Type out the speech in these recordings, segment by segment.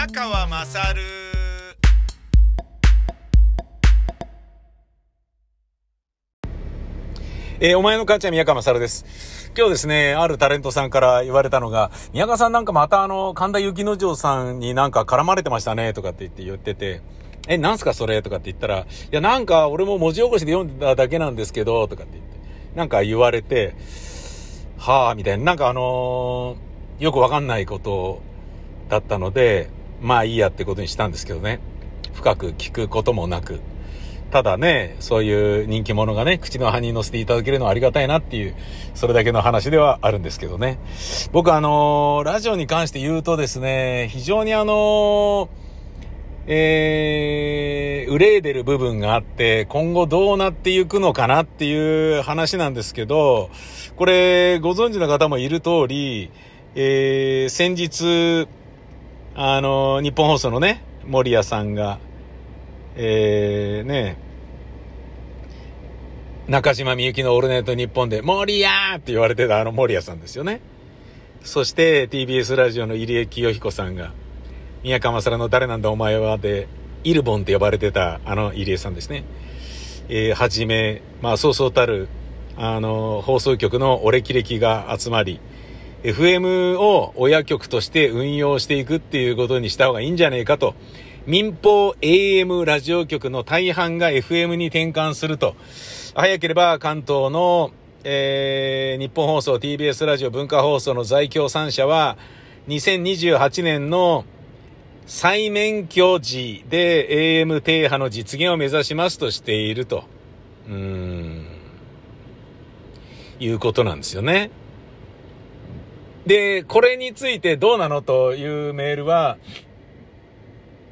宮川まさるえーお前の母ちゃん宮川まさるです。今日ですね、あるタレントさんから言われたのが、宮川さんなんかまたあの、神田幸之丞さんになんか絡まれてましたね、とかって言って言ってて、え、なんすかそれとかって言ったら、いやなんか俺も文字起こしで読んだだけなんですけど、とかって言って、なんか言われて、はぁ、みたいな、なんかあのーよくわかんないことだったので、まあいいやってことにしたんですけどね。深く聞くこともなく。ただね、そういう人気者がね、口の葉に乗せていただけるのはありがたいなっていう、それだけの話ではあるんですけどね。僕あのーラジオに関して言うとですね、非常にあのーえー、憂いでる部分があって、今後どうなっていくのかなっていう話なんですけど、これ、ご存知の方もいる通り、えー、先日、あの、日本放送のね、森谷さんが、えー、ね、中島みゆきのオールナイトニッポンで、森谷って言われてたあの森谷さんですよね。そして TBS ラジオの入江清彦さんが、宮川勝の誰なんだお前はで、イルボンって呼ばれてたあの入江さんですね。えー、はじめ、まあそうそうたる、あの、放送局のお歴々が集まり、FM を親局として運用していくっていうことにした方がいいんじゃねえかと。民放 AM ラジオ局の大半が FM に転換すると。早ければ関東の、えー、日本放送 TBS ラジオ文化放送の在京3社は2028年の再免許時で AM 停波の実現を目指しますとしていると。うーん。いうことなんですよね。で、これについてどうなのというメールは、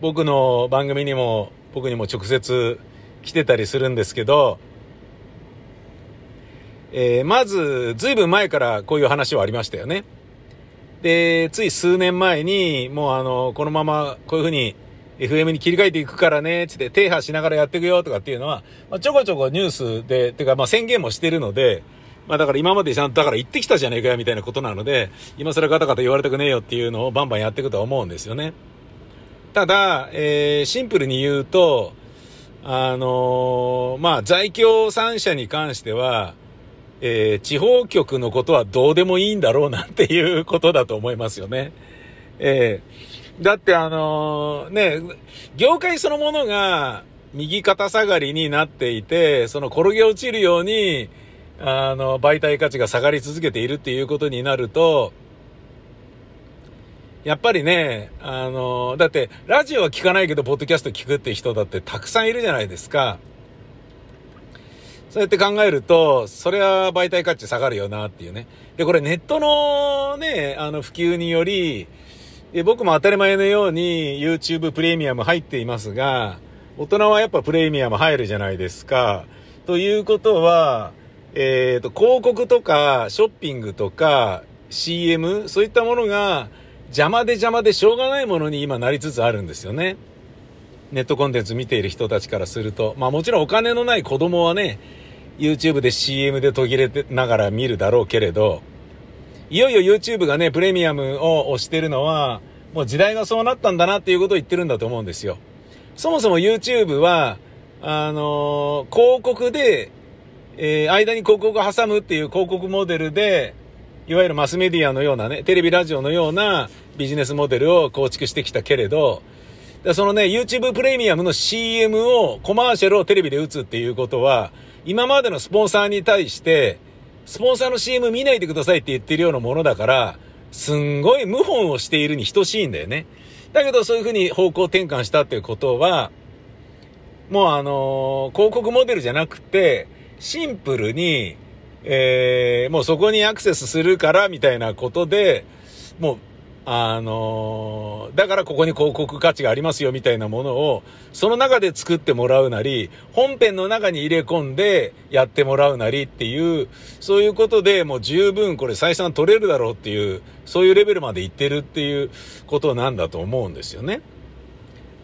僕の番組にも、僕にも直接来てたりするんですけど、えーまず、ずいぶん前からこういう話はありましたよね。で、つい数年前に、もうあの、このままこういうふうに FM に切り替えていくからね、つって停波しながらやっていくよとかっていうのは、ま、ちょこちょこニュースで、てかまあ宣言もしてるので、まあだから今までちゃんとだから言ってきたじゃねえかよみたいなことなので、今更ガタガタ言われたくねえよっていうのをバンバンやっていくとは思うんですよね。ただ、えーシンプルに言うと、あのーまあ在京3社に関しては、えー地方局のことはどうでもいいんだろうなっていうことだと思いますよね。えーだってあのーね、業界そのものが右肩下がりになっていて、その転げ落ちるように、あの、媒体価値が下がり続けているっていうことになると、やっぱりね、あの、だって、ラジオは聞かないけど、ポッドキャスト聞くって人だってたくさんいるじゃないですか。そうやって考えると、それは媒体価値下がるよなっていうね。で、これネットのね、あの普及により、で僕も当たり前のように YouTube プレミアム入っていますが、大人はやっぱプレミアム入るじゃないですか。ということは、えっ、と、広告とかショッピングとか CM、そういったものが邪魔で邪魔でしょうがないものに今なりつつあるんですよね。ネットコンテンツ見ている人たちからすると。まあもちろんお金のない子供はね、YouTube で CM で途切れてながら見るだろうけれど、いよいよ YouTube がね、プレミアムを押してるのは、もう時代がそうなったんだなっていうことを言ってるんだと思うんですよ。そもそも YouTube は、あのー広告で、えー間に広告を挟むっていう広告モデルで、いわゆるマスメディアのようなね、テレビラジオのようなビジネスモデルを構築してきたけれど、そのね、YouTube プレミアムの CM を、コマーシャルをテレビで打つっていうことは、今までのスポンサーに対して、スポンサーの CM 見ないでくださいって言ってるようなものだから、すんごい謀反をしているに等しいんだよね。だけどそういうふうに方向転換したっていうことは、もうあのー広告モデルじゃなくて、シンプルに、えーもうそこにアクセスするからみたいなことで、もう、あのーだからここに広告価値がありますよみたいなものを、その中で作ってもらうなり、本編の中に入れ込んでやってもらうなりっていう、そういうことでもう十分これ採算取れるだろうっていう、そういうレベルまでいってるっていうことなんだと思うんですよね。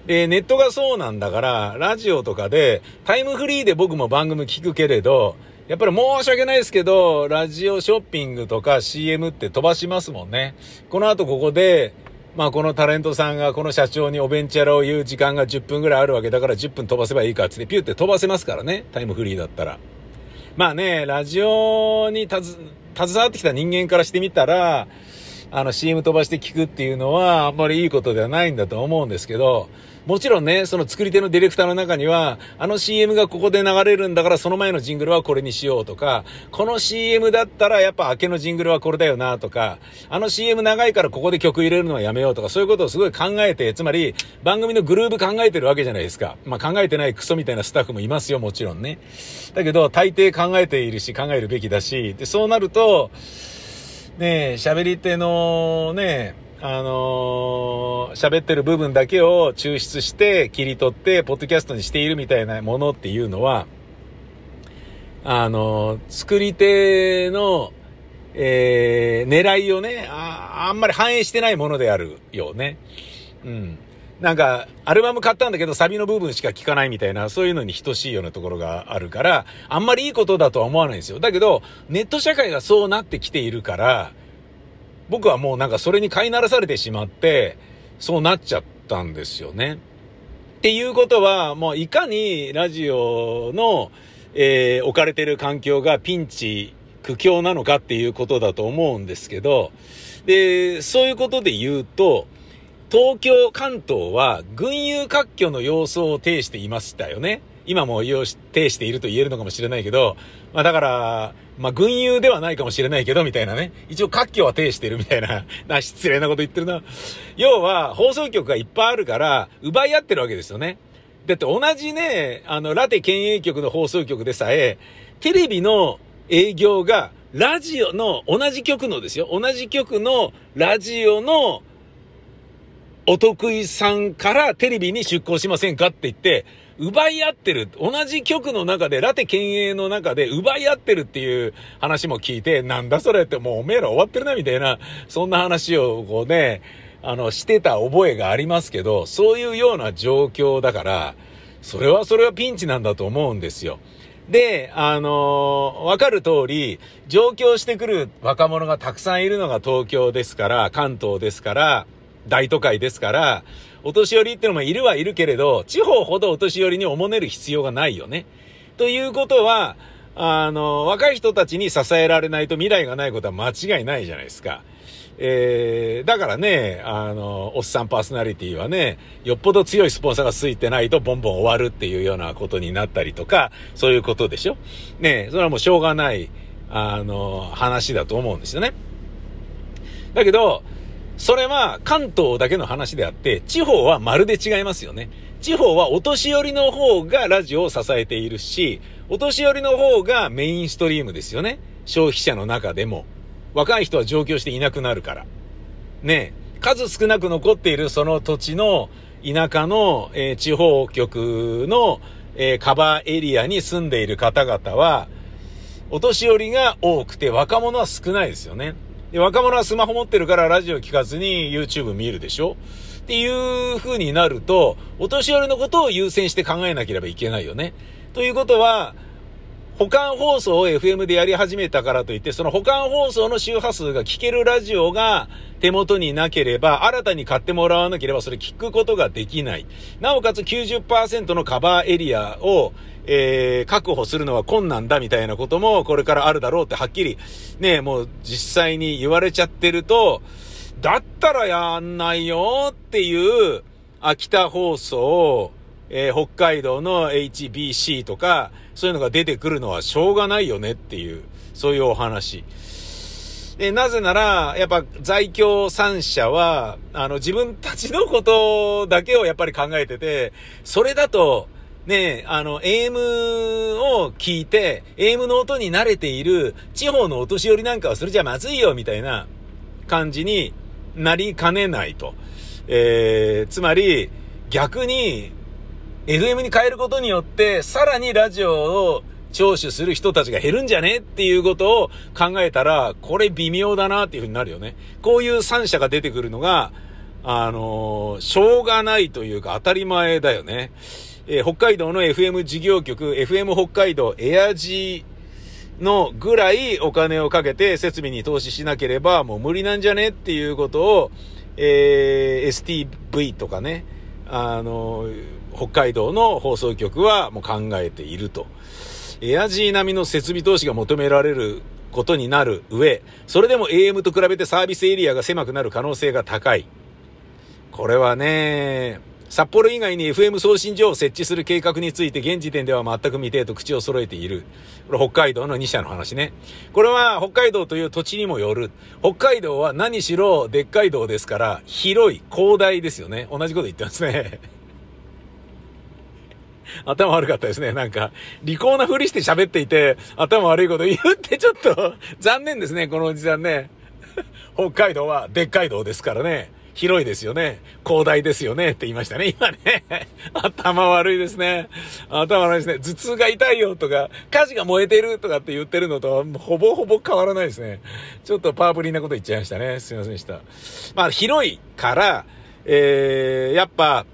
で、ネットがそうなんだから、ラジオとかで、タイムフリーで僕も番組聞くけれど、やっぱり申し訳ないですけど、ラジオショッピングとか CM って飛ばしますもんね。この後ここで、まあこのタレントさんがこの社長におベンチャラを言う時間が10分ぐらいあるわけだから10分飛ばせばいいかってピューって飛ばせますからね。タイムフリーだったら。まあね、ラジオに携わってきた人間からしてみたら、あの CM 飛ばして聞くっていうのはあんまりいいことではないんだと思うんですけど、もちろんね、その作り手のディレクターの中には、あの CM がここで流れるんだからその前のジングルはこれにしようとか、この CM だったらやっぱ明けのジングルはこれだよなとか、あの CM 長いからここで曲入れるのはやめようとか、そういうことをすごい考えて、つまり番組のグループ考えてるわけじゃないですか。まあ考えてないクソみたいなスタッフもいますよ、もちろんね。だけど、大抵考えているし、考えるべきだし、で、そうなると、ね喋り手のね、あのー、喋ってる部分だけを抽出して切り取ってポッドキャストにしているみたいなものっていうのは、あのー、作り手の、えー、狙いをねあ、あんまり反映してないものであるよね。うん。なんか、アルバム買ったんだけどサビの部分しか聴かないみたいな、そういうのに等しいようなところがあるから、あんまりいいことだとは思わないんですよ。だけど、ネット社会がそうなってきているから、僕はもうなんかそれに飼いならされてしまって、そうなっちゃったんですよね。っていうことは、もういかにラジオの、えー、置かれてる環境がピンチ、苦境なのかっていうことだと思うんですけど、で、そういうことで言うと、東京、関東は群雄割拠の様相を呈していましたよね。今も呈していると言えるのかもしれないけど、まあだから、まあ群雄ではないかもしれないけど、みたいなね。一応割拠は呈してるみたいな、な、失礼なこと言ってるな。要は、放送局がいっぱいあるから、奪い合ってるわけですよね。だって同じね、あの、ラテ県営局の放送局でさえ、テレビの営業が、ラジオの、同じ局のですよ。同じ局のラジオのお得意さんからテレビに出向しませんかって言って、奪い合ってる。同じ局の中で、ラテ県営の中で奪い合ってるっていう話も聞いて、なんだそれってもうおめえら終わってるなみたいな、そんな話をこうね、あの、してた覚えがありますけど、そういうような状況だから、それはそれはピンチなんだと思うんですよ。で、あのー、わかる通り、上京してくる若者がたくさんいるのが東京ですから、関東ですから、大都会ですから、お年寄りってのもいるはいるけれど、地方ほどお年寄りにおもねる必要がないよね。ということは、あの、若い人たちに支えられないと未来がないことは間違いないじゃないですか。えー、だからね、あの、おっさんパーソナリティはね、よっぽど強いスポンサーがついてないとボンボン終わるっていうようなことになったりとか、そういうことでしょねそれはもうしょうがない、あの、話だと思うんですよね。だけど、それは関東だけの話であって、地方はまるで違いますよね。地方はお年寄りの方がラジオを支えているし、お年寄りの方がメインストリームですよね。消費者の中でも。若い人は上京していなくなるから。ね数少なく残っているその土地の田舎の、えー、地方局の、えー、カバーエリアに住んでいる方々は、お年寄りが多くて若者は少ないですよね。で、若者はスマホ持ってるからラジオ聞かずに YouTube 見えるでしょ？っていう風になると、お年寄りのことを優先して考えなければいけないよね。ということは、保管放送を FM でやり始めたからといって、その保管放送の周波数が聞けるラジオが手元になければ、新たに買ってもらわなければそれ聞くことができない。なおかつ90%のカバーエリアをえー、確保するのは困難だみたいなこともこれからあるだろうってはっきりね、もう実際に言われちゃってると、だったらやんないよっていう秋田放送を、えー、北海道の HBC とか、そういうのが出てくるのはしょうがないよねっていう、そういうお話。で、なぜなら、やっぱ在京三社は、あの、自分たちのことだけをやっぱり考えてて、それだと、ね、あの、AM を聞いて、AM の音に慣れている地方のお年寄りなんかはそれじゃまずいよ、みたいな感じになりかねないと。えー、つまり、逆に、FM に変えることによって、さらにラジオを聴取する人たちが減るんじゃねっていうことを考えたら、これ微妙だなっていうふうになるよね。こういう三者が出てくるのが、あのー、しょうがないというか当たり前だよね。えー、北海道の FM 事業局、FM 北海道エアジーのぐらいお金をかけて設備に投資しなければもう無理なんじゃねっていうことを、えー、STV とかね、あの、北海道の放送局はもう考えていると。エアジー並みの設備投資が求められることになる上、それでも AM と比べてサービスエリアが狭くなる可能性が高い。これはね、札幌以外に FM 送信所を設置する計画について現時点では全く未定と口を揃えている。これ北海道の2社の話ね。これは北海道という土地にもよる。北海道は何しろでっかい道ですから広い、広大ですよね。同じこと言ってますね。頭悪かったですね。なんか、利口なふりして喋っていて、頭悪いこと言ってちょっと残念ですね、このおじさんね。北海道はでっかい道ですからね。広いですよね。広大ですよね。って言いましたね。今ね。頭悪いですね。頭悪いですね。頭痛が痛いよとか、火事が燃えてるとかって言ってるのと、ほぼほぼ変わらないですね。ちょっとパープリーなこと言っちゃいましたね。すいませんでした。まあ、広いから、えー、やっぱ、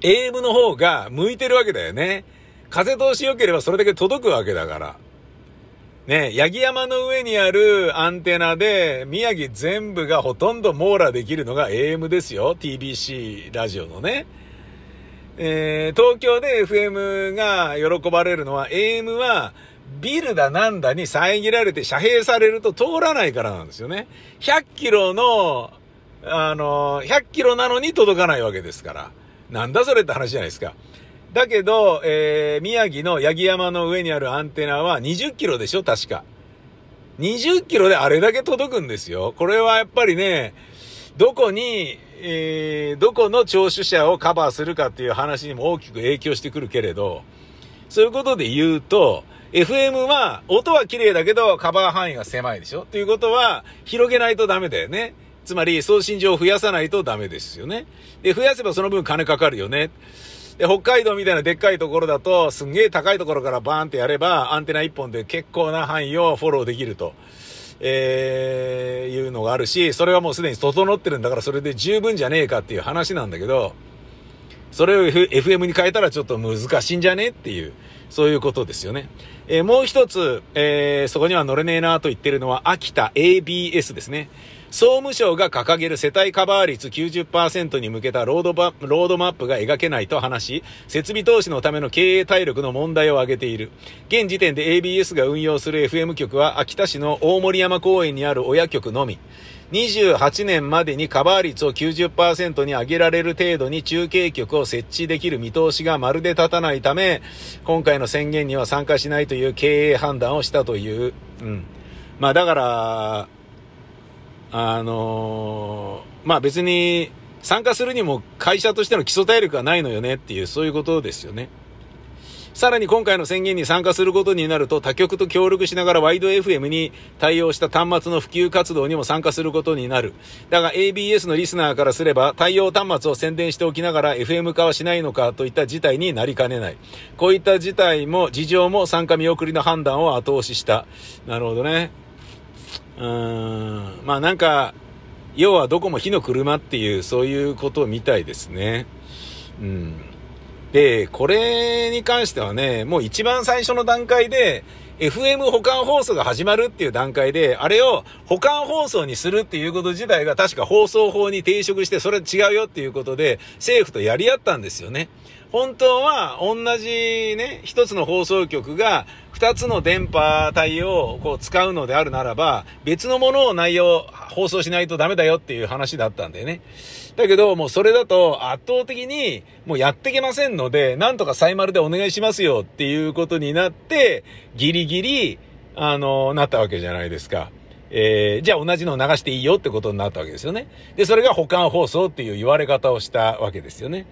AM の方が向いてるわけだよね。風通し良ければそれだけ届くわけだから。ね、八木山の上にあるアンテナで、宮城全部がほとんど網羅できるのが AM ですよ。TBC ラジオのね。えー、東京で FM が喜ばれるのは、AM はビルだなんだに遮られて遮蔽されると通らないからなんですよね。100キロの、あの、100キロなのに届かないわけですから。なんだそれって話じゃないですか。だけど、えー、宮城の八木山の上にあるアンテナは20キロでしょ確か。20キロであれだけ届くんですよ。これはやっぱりね、どこに、えー、どこの聴取者をカバーするかっていう話にも大きく影響してくるけれど、そういうことで言うと、FM は音は綺麗だけどカバー範囲が狭いでしょということは広げないとダメだよね。つまり送信上を増やさないとダメですよね。で、増やせばその分金かかるよね。で、北海道みたいなでっかいところだと、すんげえ高いところからバーンってやれば、アンテナ1本で結構な範囲をフォローできると。えー、いうのがあるし、それはもうすでに整ってるんだからそれで十分じゃねえかっていう話なんだけど、それを、F、FM に変えたらちょっと難しいんじゃねっていう、そういうことですよね。えー、もう一つ、えー、そこには乗れねえなと言ってるのは、秋田 ABS ですね。総務省が掲げる世帯カバー率90%に向けたロードバロードマップが描けないと話し、設備投資のための経営体力の問題を挙げている。現時点で ABS が運用する FM 局は秋田市の大森山公園にある親局のみ。28年までにカバー率を90%に上げられる程度に中継局を設置できる見通しがまるで立たないため、今回の宣言には参加しないという経営判断をしたという。うん。まあだから、あのー、まあ別に参加するにも会社としての基礎体力がないのよねっていう、そういうことですよね。さらに今回の宣言に参加することになると他局と協力しながらワイド FM に対応した端末の普及活動にも参加することになる。だが ABS のリスナーからすれば対応端末を宣伝しておきながら FM 化はしないのかといった事態になりかねない。こういった事態も、事情も参加見送りの判断を後押しした。なるほどね。うん、まあなんか、要はどこも火の車っていう、そういうことみたいですね。うん。で、これに関してはね、もう一番最初の段階で、FM 保管放送が始まるっていう段階で、あれを保管放送にするっていうこと自体が確か放送法に抵触して、それ違うよっていうことで、政府とやり合ったんですよね。本当は同じね、一つの放送局が二つの電波帯をこう使うのであるならば、別のものを内容、放送しないとダメだよっていう話だったんでね。だけど、もうそれだと圧倒的にもうやってけませんので、なんとかサイマルでお願いしますよっていうことになって、ギリギリ、あの、なったわけじゃないですか。えー、じゃあ同じのを流していいよってことになったわけですよね。で、それが保管放送っていう言われ方をしたわけですよね。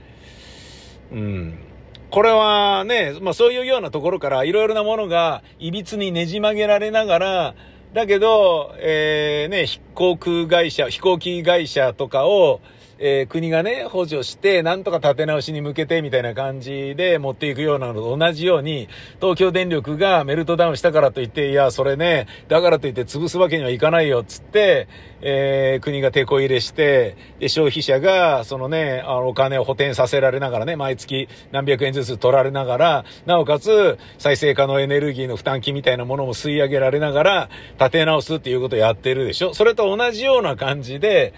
うん。これはね、まあそういうようなところからいろいろなものが歪にねじ曲げられながら、だけど、えー、ね、飛行空会社、飛行機会社とかを、えー、国がね、補助して、なんとか立て直しに向けてみたいな感じで持っていくようなのと同じように、東京電力がメルトダウンしたからといって、いや、それね、だからといって潰すわけにはいかないよ、つって、えー、国が手こ入れして、で、消費者が、そのね、あの、お金を補填させられながらね、毎月何百円ずつ取られながら、なおかつ、再生可能エネルギーの負担金みたいなものも吸い上げられながら、立て直すっていうことをやってるでしょ。それと同じような感じで、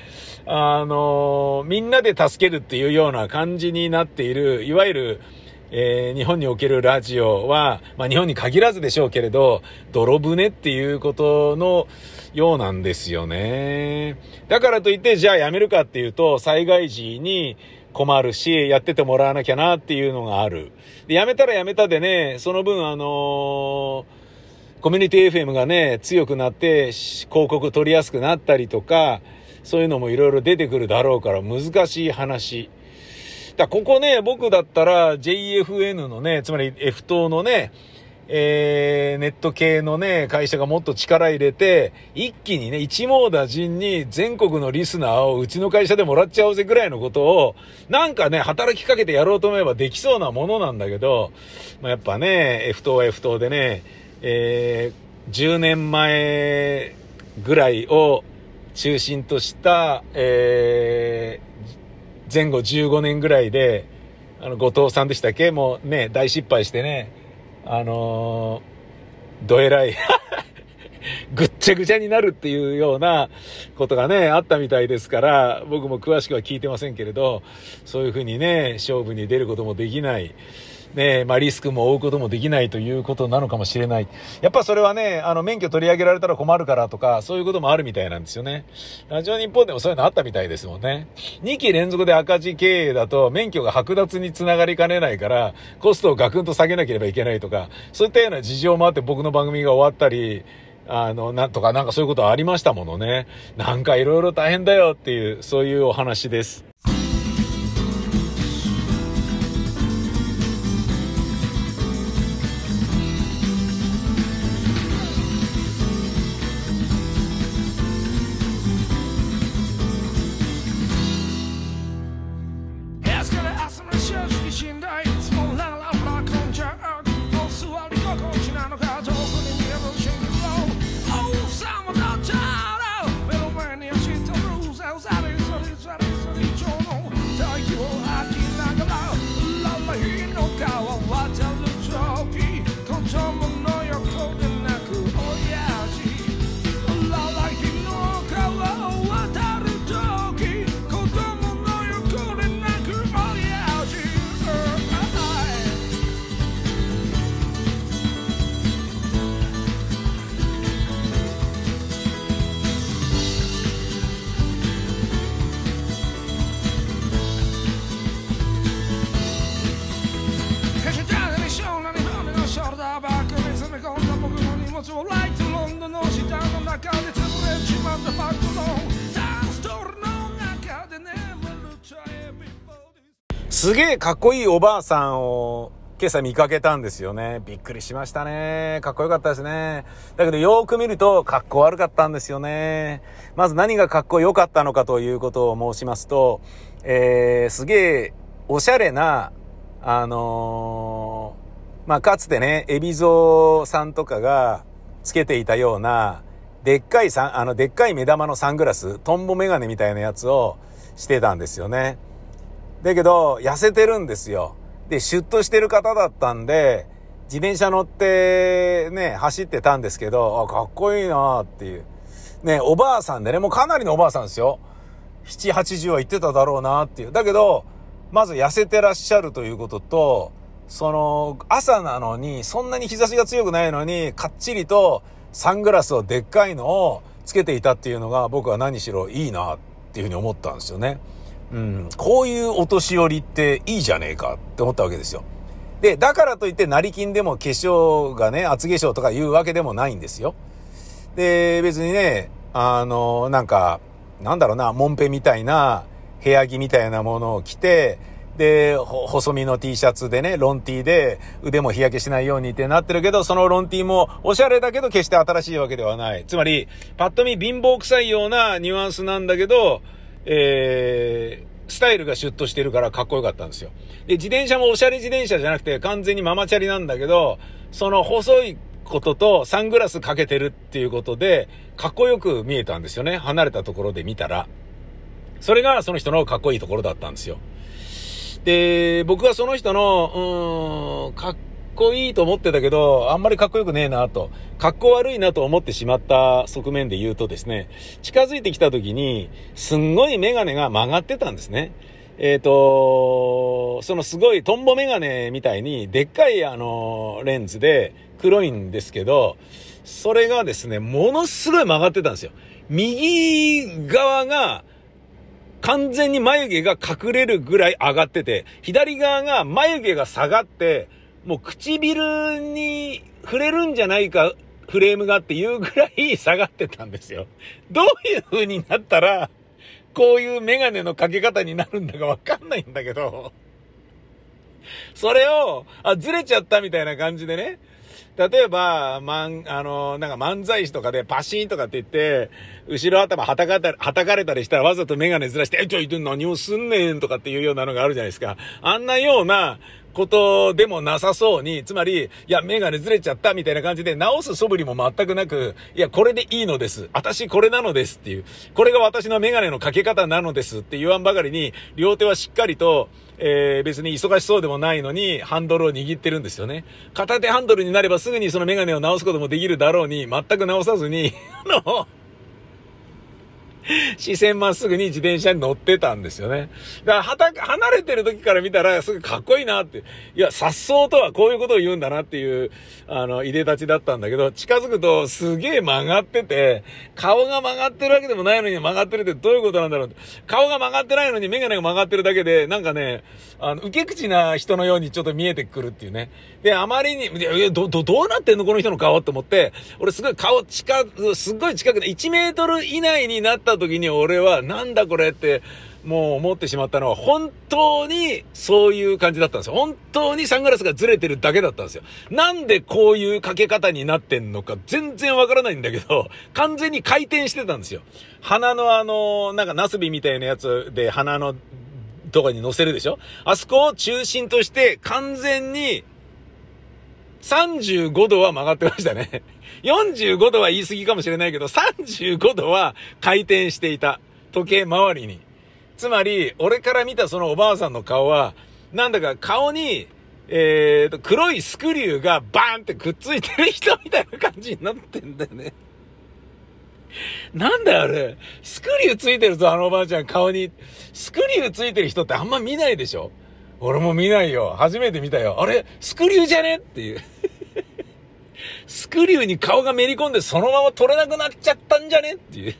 あの、みんなで助けるっていうような感じになっている、いわゆる、えー、日本におけるラジオは、まあ日本に限らずでしょうけれど、泥船っていうことのようなんですよね。だからといって、じゃあやめるかっていうと、災害時に困るし、やっててもらわなきゃなっていうのがある。で、やめたらやめたでね、その分あのーコミュニティ FM がね、強くなって広告取りやすくなったりとか、そういうのもいろいろ出てくるだろうから難しい話。だここね、僕だったら JFN のね、つまり F 党のね、えー、ネット系のね、会社がもっと力入れて、一気にね、一網打尽に全国のリスナーをうちの会社でもらっちゃおうぜぐらいのことを、なんかね、働きかけてやろうと思えばできそうなものなんだけど、まあ、やっぱね、F 党は F 党でね、えー、10年前ぐらいを中心とした、えー、前後15年ぐらいで、あの、後藤さんでしたっけ？もうね、大失敗してね、あのー、どえらい ぐっちゃぐちゃになるっていうようなことがね、あったみたいですから、僕も詳しくは聞いてませんけれど、そういうふうにね、勝負に出ることもできない。ね、まあリスクも負うこともできないということなのかもしれない。やっぱそれはね、あの免許取り上げられたら困るからとか、そういうこともあるみたいなんですよね。ラジオ日本でもそういうのあったみたいですもんね。2期連続で赤字経営だと免許が剥奪につながりかねないから、コストをガクンと下げなければいけないとか、そういったような事情もあって僕の番組が終わったり、あの、なんとかなんかそういうことありましたものね。なんか色々大変だよっていう、そういうお話です。すげえかっこいいおばあさんを今朝見かけたんですよね。びっくりしましたね。かっこよかったですね。だけどよーく見るとかっこ悪かったんですよね。まず何がかっこよかったのかということを申しますと、えー、すげえおしゃれな、あのー、まあ、かつてね、エビゾーさんとかがつけていたような、でっかいさあの、でっかい目玉のサングラス、トンボメガネみたいなやつをしてたんですよね。だけど、痩せてるんですよ。で、シュッとしてる方だったんで、自転車乗ってね、走ってたんですけど、あ、かっこいいなっていう。ね、おばあさんでね、もうかなりのおばあさんですよ。7、80は言ってただろうなっていう。だけど、まず痩せてらっしゃるということと、その、朝なのに、そんなに日差しが強くないのに、かっちりとサングラスをでっかいのをつけていたっていうのが、僕は何しろいいなっていうふうに思ったんですよね。うん、こういうお年寄りっていいじゃねえかって思ったわけですよ。で、だからといって成金でも化粧がね、厚化粧とか言うわけでもないんですよ。で、別にね、あの、なんか、なんだろうな、モンペみたいな部屋着みたいなものを着て、で、細身の T シャツでね、ロン T で腕も日焼けしないようにってなってるけど、そのロン T もおしゃれだけど決して新しいわけではない。つまり、パッと見貧乏臭いようなニュアンスなんだけど、えスタイルがシュッとしてるからかっこよかったんですよ。で、自転車もおしゃれ自転車じゃなくて完全にママチャリなんだけど、その細いこととサングラスかけてるっていうことで、かっこよく見えたんですよね。離れたところで見たら。それがその人のかっこいいところだったんですよ。で、僕はその人の、うん、かっこいいと思ってたけど、あんまりかっこよくねえなと、かっこ悪いなと思ってしまった側面で言うとですね、近づいてきた時に、すんごいメガネが曲がってたんですね。えっ、ー、と、そのすごいトンボメガネみたいに、でっかいあの、レンズで黒いんですけど、それがですね、ものすごい曲がってたんですよ。右側が、完全に眉毛が隠れるぐらい上がってて、左側が眉毛が下がって、もう唇に触れるんじゃないかフレームがっていうぐらい下がってたんですよ。どういう風になったら、こういうメガネのかけ方になるんだかわかんないんだけど、それを、あ、ずれちゃったみたいな感じでね、例えば、まん、あの、なんか漫才師とかでパシーンとかって言って、後ろ頭はたかた、はたかれたりしたらわざとメガネずらして、え、ちょ、いて何をすんねんとかっていうようなのがあるじゃないですか。あんなようなことでもなさそうに、つまり、いや、メガネずれちゃったみたいな感じで直す素振りも全くなく、いや、これでいいのです。私これなのですっていう。これが私のメガネのかけ方なのですって言わんばかりに、両手はしっかりと、えー、別に忙しそうでもないのに、ハンドルを握ってるんですよね。片手ハンドルになればすぐにそのメガネを直すこともできるだろうに、全く直さずに、あの、視線まっすぐに自転車に乗ってたんですよね。だから、離れてる時から見たらすぐかっこいいなって。いや、颯爽とはこういうことを言うんだなっていう、あの、入れ立ちだったんだけど、近づくとすげえ曲がってて、顔が曲がってるわけでもないのに曲がってるってどういうことなんだろう顔が曲がってないのにメガネが曲がってるだけで、なんかね、あの、受け口な人のようにちょっと見えてくるっていうね。で、あまりに、いや、ど、ど、どうなってんのこの人の顔って思って、俺すごい顔近、すっごい近くで1メートル以内になったた時に俺はなんだこれってもう思ってしまったのは本当にそういう感じだったんですよ。本当にサングラスがずれてるだけだったんですよ。なんでこういうかけ方になってんのか全然わからないんだけど、完全に回転してたんですよ。鼻のあの、なんかナスビみたいなやつで鼻のとかに乗せるでしょあそこを中心として完全に35度は曲がってましたね。45度は言い過ぎかもしれないけど、35度は回転していた。時計回りに。つまり、俺から見たそのおばあさんの顔は、なんだか顔に、えーと、黒いスクリューがバーンってくっついてる人みたいな感じになってんだよね。なんだよあれ。スクリューついてるぞ、あのおばあちゃん顔に。スクリューついてる人ってあんま見ないでしょ俺も見ないよ。初めて見たよ。あれスクリューじゃね？っていう。スクリューに顔がめり込んでそのまま取れなくなっちゃったんじゃね？っていう。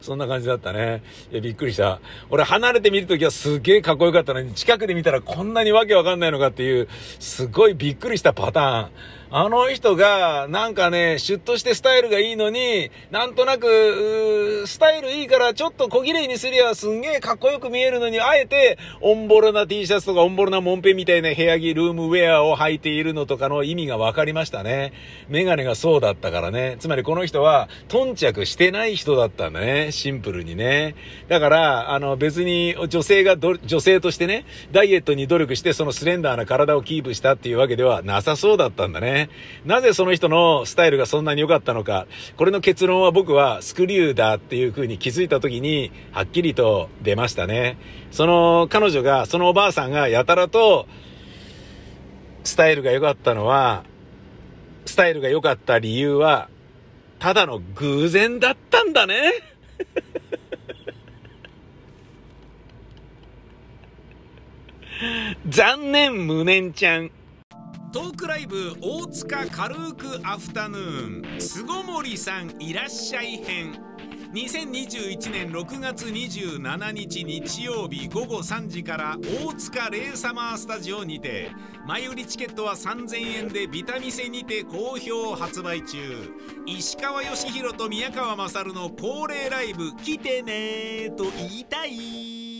そんな感じだったね。いや、びっくりした。俺離れて見るときはすげえかっこよかったのに、近くで見たらこんなにわけわかんないのかっていう、すごいびっくりしたパターン。あの人が、なんかね、シュッとしてスタイルがいいのに、なんとなく、スタイルいいからちょっと小綺麗にすりゃすんげえかっこよく見えるのに、あえて、オンボロな T シャツとかオンボロなモンペみたいな部屋着、ルームウェアを履いているのとかの意味が分かりましたね。メガネがそうだったからね。つまりこの人は、頓着してない人だったんだね。シンプルにね。だから、あの、別に女性が女性としてね、ダイエットに努力してそのスレンダーな体をキープしたっていうわけではなさそうだったんだね。なぜその人のスタイルがそんなに良かったのか。これの結論は僕はスクリューだっていう風に気づいた時に、はっきりと出ましたね。その彼女が、そのおばあさんがやたらと、スタイルが良かったのは、スタイルが良かった理由は、ただの偶然だったんだね。残念無念ちゃん。トークライブ大塚軽くアフタヌーン。巣ごもりさんいらっしゃい編。2021年6月27日日曜日午後3時から大塚レイサマースタジオにて前売りチケットは3000円でビタミセにて好評発売中。石川義弘と宮川勝の恒例ライブ来てねと言いたい。